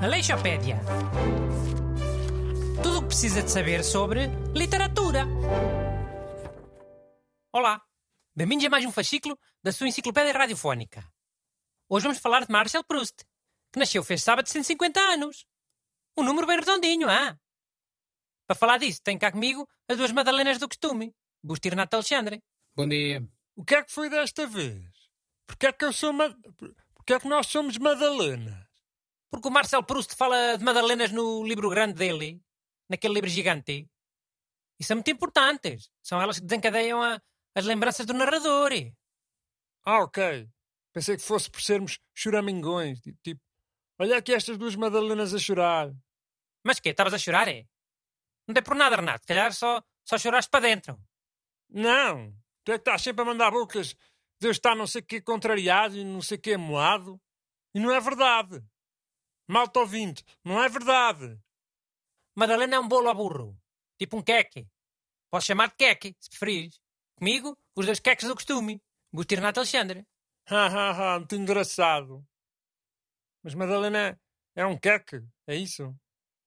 Aleixopédia. Tudo o que precisa de saber sobre literatura. Olá, bem-vindos a mais um fascículo da sua enciclopédia radiofónica. Hoje vamos falar de Marcel Proust, que nasceu fez sábado de 150 anos. Um número bem redondinho, ah? Para falar disso, tem cá comigo as duas Madalenas do costume, Busto e Renato Alexandre. Bom dia. O que é que foi desta vez? Porquê é que eu sou ma... Porquê é que nós somos Madalenas? Porque o Marcel Proust fala de Madalenas no livro grande dele, naquele livro gigante. E são muito importantes. São elas que desencadeiam a- as lembranças do narrador. Ah, ok. Pensei que fosse por sermos choramingões. Tipo, tipo, olha aqui estas duas Madalenas a chorar. Mas quê? Estavas a chorar, é? Não tem por nada, Renato. Se calhar só, só choraste para dentro. Não. Tu é que estás sempre a mandar bocas. Deus está não sei o que contrariado e não sei o que moado. E não é verdade. Malta ouvinte, não é verdade. Madalena é um bolo ao burro. Tipo um queque. Posso chamar de queque, se preferires. Comigo, os dois queques do costume. Busto e Renato Alexandre. Ha, ha, ha, muito engraçado. Mas Madalena é um queque, é isso?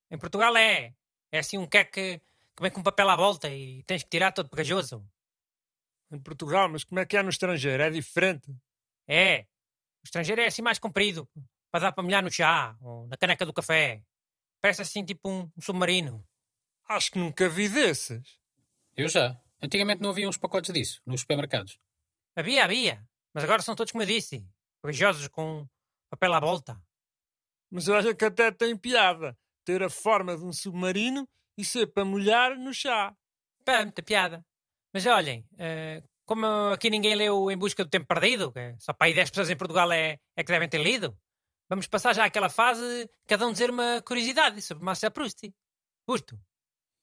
Em Portugal é. É assim um queque que vem com papel à volta e tens que tirar todo pegajoso. Em Portugal, mas como é que é no estrangeiro? É diferente. É. O estrangeiro é assim mais comprido. Para dar para molhar no chá ou na caneca do café. Parece assim tipo um, um submarino. Acho que nunca vi desses. Eu já. Antigamente não havia uns pacotes disso, nos supermercados. Havia, havia. Mas agora são todos como eu disse. Pegajosos com papel à volta. Mas olha que até tem piada. Ter a forma de um submarino e ser para molhar no chá. Pá, muita piada. Mas olhem, eh, como aqui ninguém leu Em Busca do Tempo Perdido, que só para aí 10 pessoas em Portugal é, é que devem ter lido, vamos passar já àquela fase, cada um dizer uma curiosidade sobre Marcel Proust. Busto.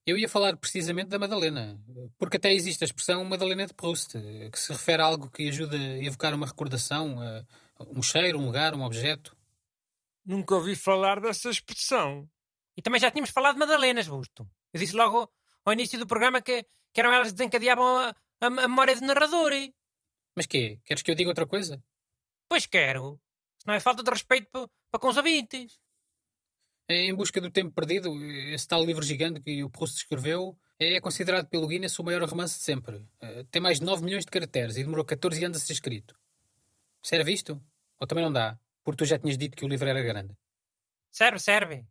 Eu ia falar precisamente da Madalena, porque até existe a expressão Madalena de Proust, que se refere a algo que ajuda a evocar uma recordação, a um cheiro, um lugar, um objeto. Nunca ouvi falar dessa expressão. E também já tínhamos falado de Madalenas, Busto. Eu disse logo ao início do programa que, que eram elas que desencadeavam a, a, a memória do narrador. Mas quê? Queres que eu diga outra coisa? Pois quero. Se não é falta de respeito pa- para com os ouvintes. Em busca do tempo perdido, esse tal livro gigante que o Proust escreveu é considerado pelo Guinness o maior romance de sempre. Eh, Tem mais de 9 milhões de caracteres e demorou 14 anos a ser escrito. Serve isto? Ou também não dá? Porque tu já tinhas dito que o livro era grande. Serve, serve.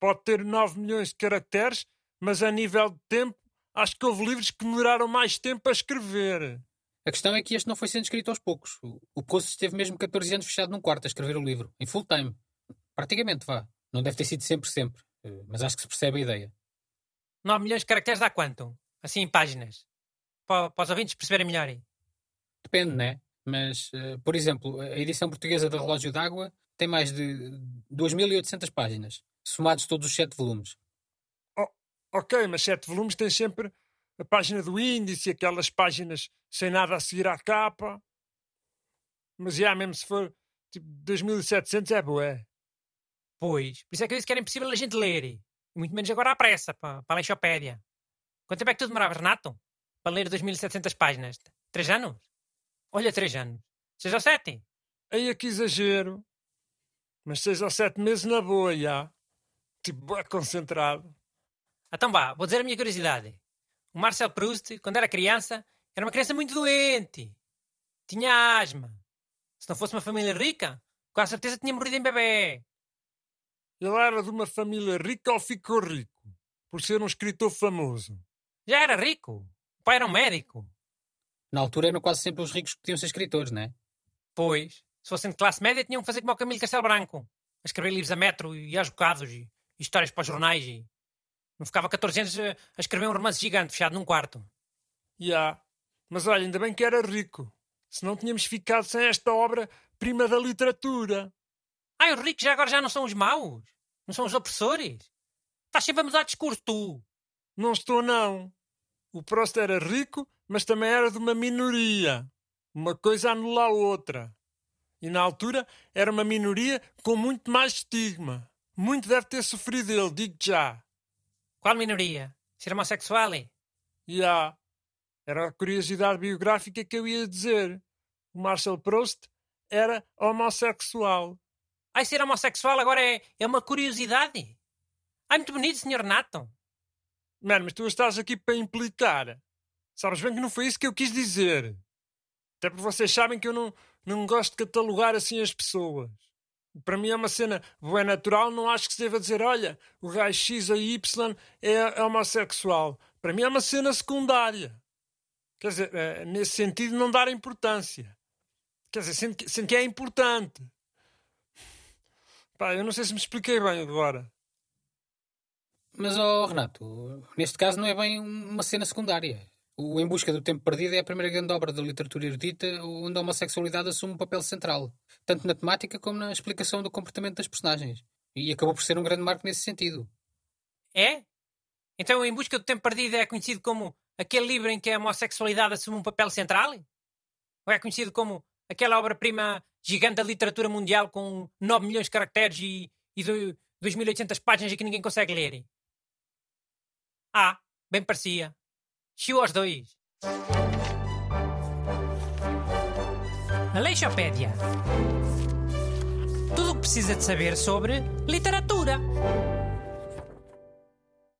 Pode ter 9 milhões de caracteres, mas a nível de tempo, acho que houve livros que demoraram mais tempo a escrever. A questão é que este não foi sendo escrito aos poucos. O- O Proust esteve mesmo 14 anos fechado num quarto a escrever o livro, em full time. Praticamente, vá. Não deve ter sido sempre, sempre. Eh, Mas acho que se percebe a ideia. 9 milhões de caracteres dá quanto? Assim em páginas. Para, para os ouvintes perceberem melhor. Depende, né? Mas, eh, por exemplo, a edição portuguesa da Relógio d'Água tem mais de 2.800 páginas, somados todos os sete volumes. Ok, mas sete volumes tem sempre a página do índice, aquelas páginas sem nada a seguir à capa. Mas já mesmo se for tipo 2700 é boé. Pois. Por isso é que eu disse que era impossível a gente ler. Muito menos agora à pressa, para, a Leixopédia. Quanto tempo é que tu demoravas, Renato? Para ler 2700 páginas? Três anos? Olha, três anos. Seis ou sete? Aí é que exagero. Mas seis ou sete meses na boa, já. Tipo, bué concentrado. Então vá, vou dizer a minha curiosidade. O Marcel Proust, quando era criança, era uma criança muito doente. Tinha asma. Se não fosse uma família rica, com a certeza tinha morrido em bebê. Ele era de uma família rica ou ficou rico? Por ser um escritor famoso. Já era rico. O pai era um médico. Na altura eram quase sempre os ricos que podiam ser escritores, né? Pois, se fossem de classe média, tinham que fazer como o Camilo Castelo Branco. A escrever livros a metro e aos bocados e, e histórias para os jornais e... Não ficava 14 anos a, a escrever um romance gigante fechado num quarto. Já. Mas olha, ainda bem que era rico. Senão tínhamos ficado sem esta obra prima da literatura. Ai, os ricos já agora já não são os maus? Não são os opressores? Estás sempre a mudar de discurso, tu. Não estou, não. O Prost era rico, mas também era de uma minoria. Uma coisa anula a outra. E na altura era uma minoria com muito mais estigma. Muito deve ter sofrido ele, digo já. Qual minoria? Ser homossexual? E há. Era a curiosidade biográfica que eu ia dizer. O Marcel Proust era homossexual. Ai, ser homossexual agora é, é uma curiosidade. Ai, muito bonito, Sr. Nathan. Mano, mas tu estás aqui para implicar. Sabes bem que não foi isso que eu quis dizer. Até porque vocês sabem que eu não, não gosto de catalogar assim as pessoas. Para mim é uma cena boa natural, não acho que se deva dizer, olha, o gajo X ou Y é, é homossexual. Para mim é uma cena secundária. Quer dizer, é, nesse sentido, não dar importância. Quer dizer, sendo que, sendo que é importante. Pá, eu não sei se me expliquei bem agora. Mas, oh, Renato, neste caso não é bem uma cena secundária. O Em Busca do Tempo Perdido é a primeira grande obra da literatura erudita onde a homossexualidade assume um papel central, tanto na temática como na explicação do comportamento das personagens. E acabou por ser um grande marco nesse sentido. É? Então Em Busca do Tempo Perdido é conhecido como aquele livro em que a homossexualidade assume um papel central? Ou é conhecido como aquela obra-prima gigante da literatura mundial com 9 milhões de caracteres e, e 2.800 páginas e que ninguém consegue ler? Ah, bem parecia. Chiu aos dois. Aleixopédia. Tudo o que precisa de saber sobre literatura.